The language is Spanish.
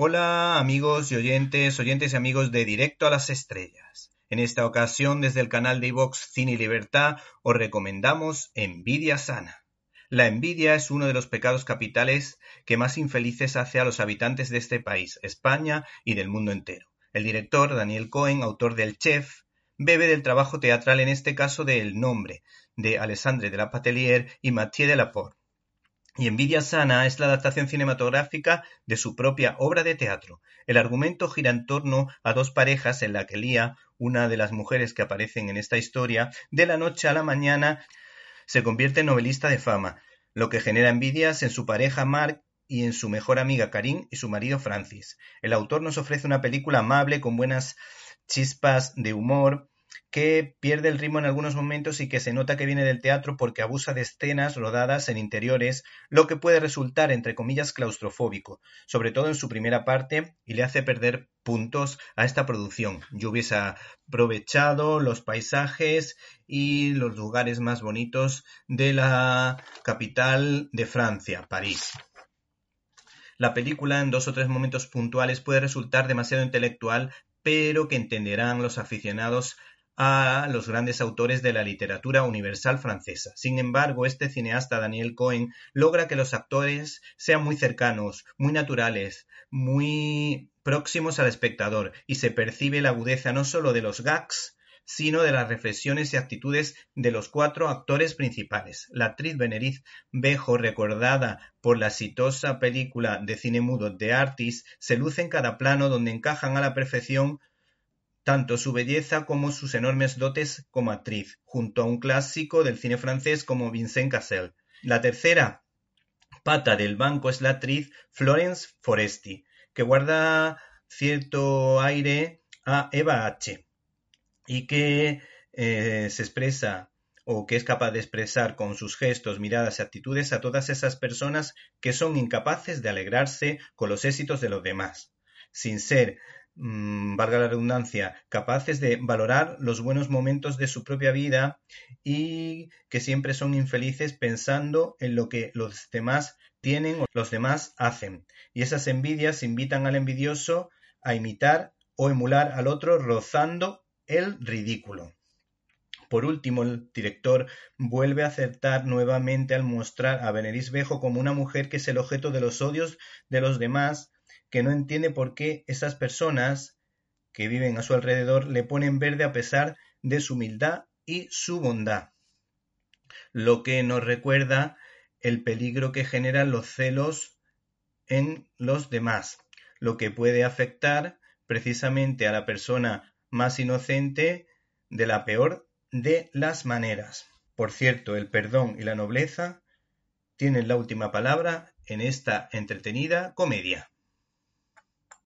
Hola amigos y oyentes, oyentes y amigos de Directo a las Estrellas. En esta ocasión, desde el canal de iVox Cine y Libertad, os recomendamos Envidia Sana. La envidia es uno de los pecados capitales que más infelices hace a los habitantes de este país, España y del mundo entero. El director, Daniel Cohen, autor del Chef, bebe del trabajo teatral, en este caso de El Nombre, de Alessandre de la Patelier y Mathieu de la Porte y Envidia Sana es la adaptación cinematográfica de su propia obra de teatro. El argumento gira en torno a dos parejas en la que Lía, una de las mujeres que aparecen en esta historia, de la noche a la mañana se convierte en novelista de fama, lo que genera envidias en su pareja Mark y en su mejor amiga Karin y su marido Francis. El autor nos ofrece una película amable con buenas chispas de humor, que pierde el ritmo en algunos momentos y que se nota que viene del teatro porque abusa de escenas rodadas en interiores, lo que puede resultar, entre comillas, claustrofóbico, sobre todo en su primera parte, y le hace perder puntos a esta producción. Yo hubiese aprovechado los paisajes y los lugares más bonitos de la capital de Francia, París. La película en dos o tres momentos puntuales puede resultar demasiado intelectual, pero que entenderán los aficionados a los grandes autores de la literatura universal francesa. Sin embargo, este cineasta Daniel Cohen logra que los actores sean muy cercanos, muy naturales, muy próximos al espectador y se percibe la agudeza no solo de los gags, sino de las reflexiones y actitudes de los cuatro actores principales. La actriz Beneriz Bejo, recordada por la exitosa película de cine mudo The Artist, se luce en cada plano donde encajan a la perfección tanto su belleza como sus enormes dotes como actriz, junto a un clásico del cine francés como Vincent Cassel. La tercera pata del banco es la actriz Florence Foresti, que guarda cierto aire a Eva H. y que eh, se expresa o que es capaz de expresar con sus gestos, miradas y actitudes a todas esas personas que son incapaces de alegrarse con los éxitos de los demás, sin ser Mm, valga la redundancia, capaces de valorar los buenos momentos de su propia vida y que siempre son infelices pensando en lo que los demás tienen o los demás hacen. Y esas envidias invitan al envidioso a imitar o emular al otro rozando el ridículo. Por último, el director vuelve a acertar nuevamente al mostrar a Beneris Bejo como una mujer que es el objeto de los odios de los demás, que no entiende por qué esas personas que viven a su alrededor le ponen verde a pesar de su humildad y su bondad. Lo que nos recuerda el peligro que generan los celos en los demás, lo que puede afectar precisamente a la persona más inocente de la peor de las maneras. Por cierto, el perdón y la nobleza tienen la última palabra en esta entretenida comedia.